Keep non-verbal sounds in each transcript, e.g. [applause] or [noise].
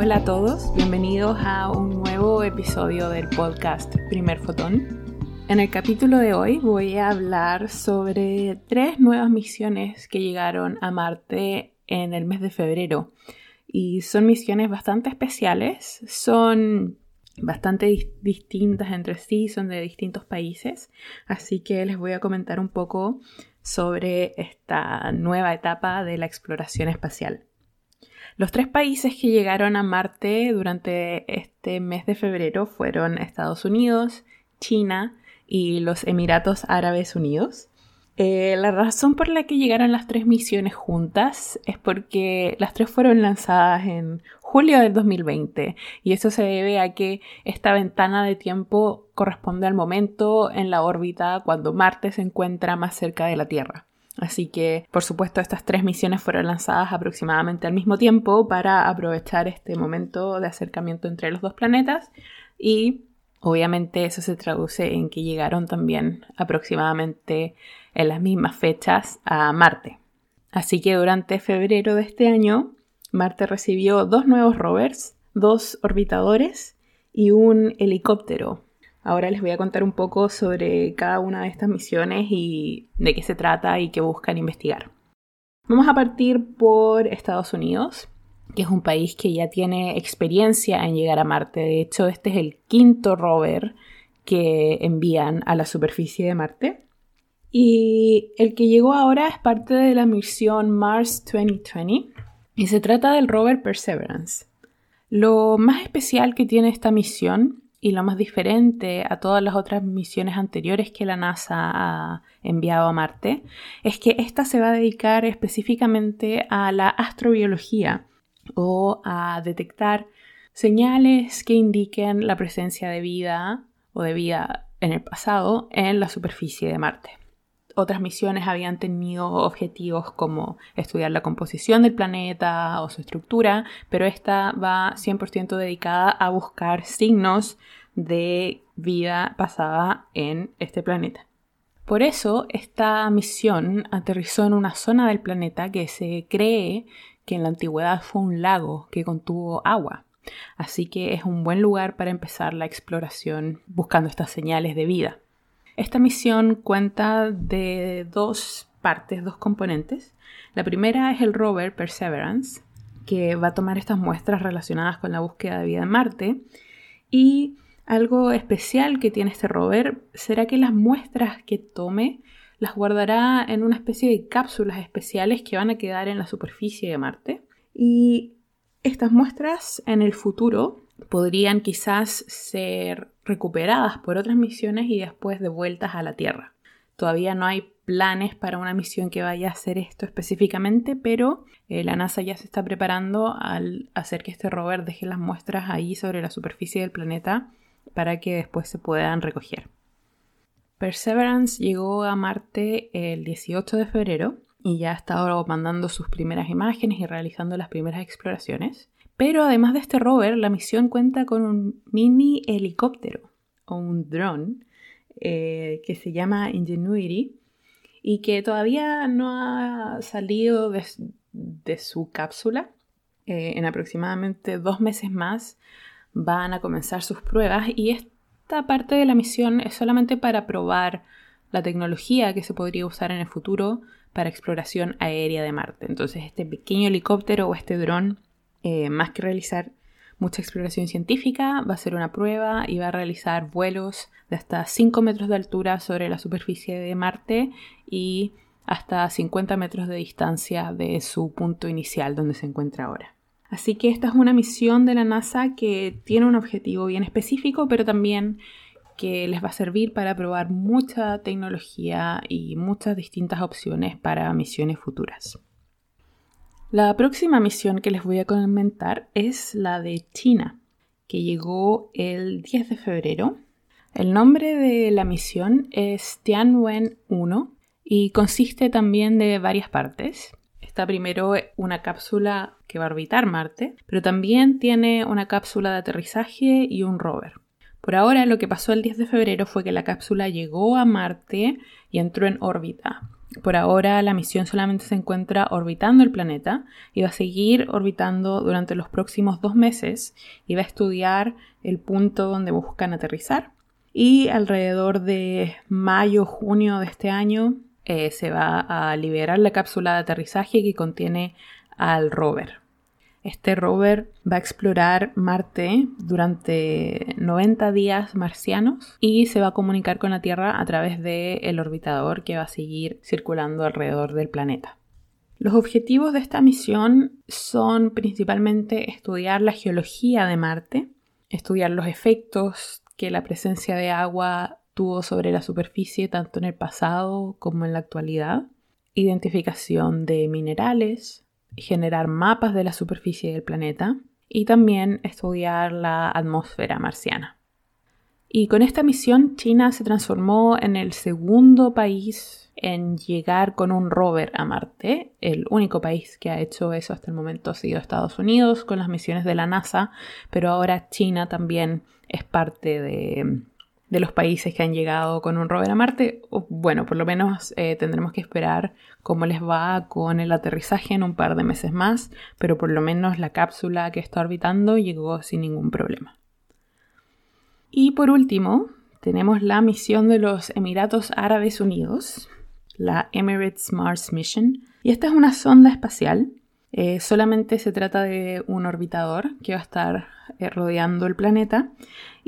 Hola a todos, bienvenidos a un nuevo episodio del podcast Primer Fotón. En el capítulo de hoy voy a hablar sobre tres nuevas misiones que llegaron a Marte en el mes de febrero. Y son misiones bastante especiales, son bastante distintas entre sí, son de distintos países, así que les voy a comentar un poco sobre esta nueva etapa de la exploración espacial. Los tres países que llegaron a Marte durante este mes de febrero fueron Estados Unidos, China y los Emiratos Árabes Unidos. Eh, la razón por la que llegaron las tres misiones juntas es porque las tres fueron lanzadas en julio del 2020 y eso se debe a que esta ventana de tiempo corresponde al momento en la órbita cuando Marte se encuentra más cerca de la Tierra. Así que, por supuesto, estas tres misiones fueron lanzadas aproximadamente al mismo tiempo para aprovechar este momento de acercamiento entre los dos planetas y obviamente eso se traduce en que llegaron también aproximadamente en las mismas fechas a Marte. Así que durante febrero de este año, Marte recibió dos nuevos rovers, dos orbitadores y un helicóptero. Ahora les voy a contar un poco sobre cada una de estas misiones y de qué se trata y qué buscan investigar. Vamos a partir por Estados Unidos, que es un país que ya tiene experiencia en llegar a Marte. De hecho, este es el quinto rover que envían a la superficie de Marte. Y el que llegó ahora es parte de la misión Mars 2020 y se trata del rover Perseverance. Lo más especial que tiene esta misión y lo más diferente a todas las otras misiones anteriores que la NASA ha enviado a Marte es que esta se va a dedicar específicamente a la astrobiología o a detectar señales que indiquen la presencia de vida o de vida en el pasado en la superficie de Marte otras misiones habían tenido objetivos como estudiar la composición del planeta o su estructura, pero esta va 100% dedicada a buscar signos de vida pasada en este planeta. Por eso, esta misión aterrizó en una zona del planeta que se cree que en la antigüedad fue un lago que contuvo agua. Así que es un buen lugar para empezar la exploración buscando estas señales de vida. Esta misión cuenta de dos partes, dos componentes. La primera es el rover Perseverance, que va a tomar estas muestras relacionadas con la búsqueda de vida en Marte. Y algo especial que tiene este rover será que las muestras que tome las guardará en una especie de cápsulas especiales que van a quedar en la superficie de Marte. Y estas muestras en el futuro podrían quizás ser recuperadas por otras misiones y después devueltas a la Tierra. Todavía no hay planes para una misión que vaya a hacer esto específicamente, pero eh, la NASA ya se está preparando al hacer que este rover deje las muestras ahí sobre la superficie del planeta para que después se puedan recoger. Perseverance llegó a Marte el 18 de febrero y ya ha estado mandando sus primeras imágenes y realizando las primeras exploraciones. Pero además de este rover, la misión cuenta con un mini helicóptero o un drone eh, que se llama Ingenuity y que todavía no ha salido de, su cápsula. Eh, en aproximadamente dos meses más van a comenzar sus pruebas y esta parte de la misión es solamente para probar la tecnología que se podría usar en el futuro para exploración aérea de Marte. Entonces este pequeño helicóptero o este dron eh, más que realizar mucha exploración científica, va a ser una prueba y va a realizar vuelos de hasta 5 metros de altura sobre la superficie de Marte y hasta 50 metros de distancia de su punto inicial donde se encuentra ahora. Así que esta es una misión de la NASA que tiene un objetivo bien específico, pero también que les va a servir para probar mucha tecnología y muchas distintas opciones para misiones futuras. La próxima misión que les voy a comentar es la de China, que llegó el 10 de febrero. El nombre de la misión es Tianwen 1 y consiste también de varias partes. Está primero una cápsula que va a orbitar Marte, pero también tiene una cápsula de aterrizaje y un rover. Por ahora lo que pasó el 10 de febrero fue que la cápsula llegó a Marte y entró en órbita. Por ahora la misión solamente se encuentra orbitando el planeta y va a seguir orbitando durante los próximos dos meses y va a estudiar el punto donde buscan aterrizar. Y alrededor de mayo, junio de este año eh, se va a liberar la cápsula de aterrizaje que contiene al rover. Este rover va a explorar Marte durante 90 días marcianos y se va a comunicar con la Tierra a través del orbitador que va a seguir circulando alrededor del planeta. Los objetivos de esta misión son principalmente estudiar la geología de Marte, estudiar los efectos que la presencia de agua tuvo sobre la superficie tanto en el pasado como en la actualidad, identificación de minerales, generar mapas de la superficie del planeta y también estudiar la atmósfera marciana. Y con esta misión China se transformó en el segundo país en llegar con un rover a Marte. El único país que ha hecho eso hasta el momento ha sido Estados Unidos con las misiones de la NASA, pero ahora China también es parte de, de los países que han llegado con un rover a Marte. Bueno, por lo menos eh, tendremos que esperar cómo les va con el aterrizaje en un par de meses más, pero por lo menos la cápsula que está orbitando llegó sin ningún problema. Y por último, tenemos la misión de los Emiratos Árabes Unidos, la Emirates Mars Mission, y esta es una sonda espacial. Eh, solamente se trata de un orbitador que va a estar eh, rodeando el planeta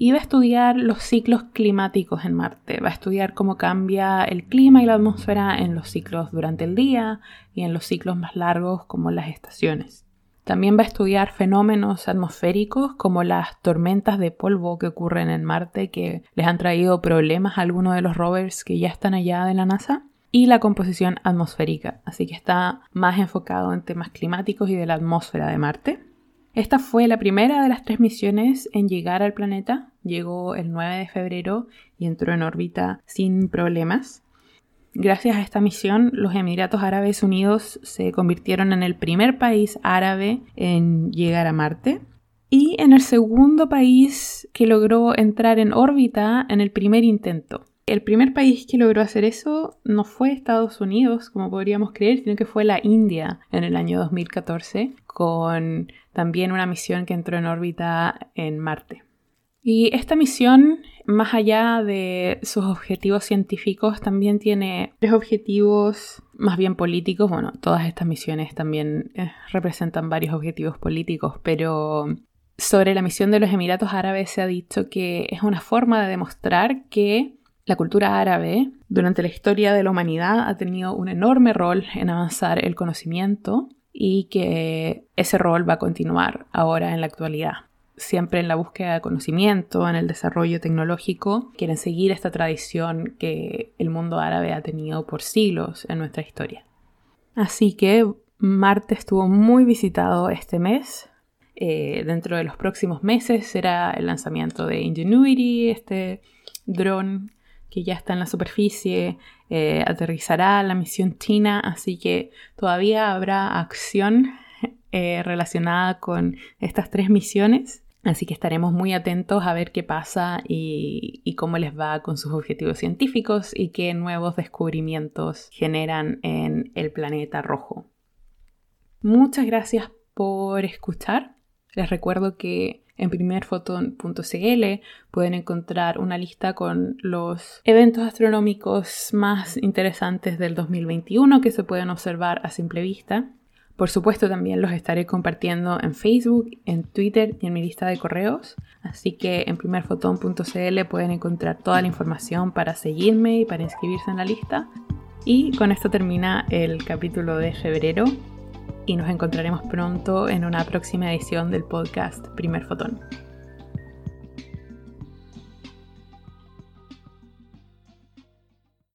y va a estudiar los ciclos climáticos en Marte. Va a estudiar cómo cambia el clima y la atmósfera en los ciclos durante el día y en los ciclos más largos como las estaciones. También va a estudiar fenómenos atmosféricos como las tormentas de polvo que ocurren en Marte que les han traído problemas a algunos de los rovers que ya están allá de la NASA y la composición atmosférica, así que está más enfocado en temas climáticos y de la atmósfera de Marte. Esta fue la primera de las tres misiones en llegar al planeta. Llegó el 9 de febrero y entró en órbita sin problemas. Gracias a esta misión, los Emiratos Árabes Unidos se convirtieron en el primer país árabe en llegar a Marte y en el segundo país que logró entrar en órbita en el primer intento. El primer país que logró hacer eso no fue Estados Unidos, como podríamos creer, sino que fue la India en el año 2014, con también una misión que entró en órbita en Marte. Y esta misión, más allá de sus objetivos científicos, también tiene tres objetivos más bien políticos. Bueno, todas estas misiones también eh, representan varios objetivos políticos, pero sobre la misión de los Emiratos Árabes se ha dicho que es una forma de demostrar que la cultura árabe durante la historia de la humanidad ha tenido un enorme rol en avanzar el conocimiento y que ese rol va a continuar ahora en la actualidad. Siempre en la búsqueda de conocimiento, en el desarrollo tecnológico, quieren seguir esta tradición que el mundo árabe ha tenido por siglos en nuestra historia. Así que Marte estuvo muy visitado este mes. Eh, dentro de los próximos meses será el lanzamiento de Ingenuity, este dron que ya está en la superficie, eh, aterrizará la misión china, así que todavía habrá acción [laughs] eh, relacionada con estas tres misiones. Así que estaremos muy atentos a ver qué pasa y, y, cómo les va con sus objetivos científicos y qué nuevos descubrimientos generan en el planeta rojo. Muchas gracias por escuchar. Les recuerdo que en primerfoton.cl pueden encontrar una lista con los eventos astronómicos más interesantes del 2021 que se pueden observar a simple vista. Por supuesto también los estaré compartiendo en Facebook, en Twitter y en mi lista de correos. Así que en primerfoton.cl pueden encontrar toda la información para seguirme y para inscribirse en la lista. Y con esto termina el capítulo de febrero y nos encontraremos pronto en una próxima edición del podcast Primer Fotón.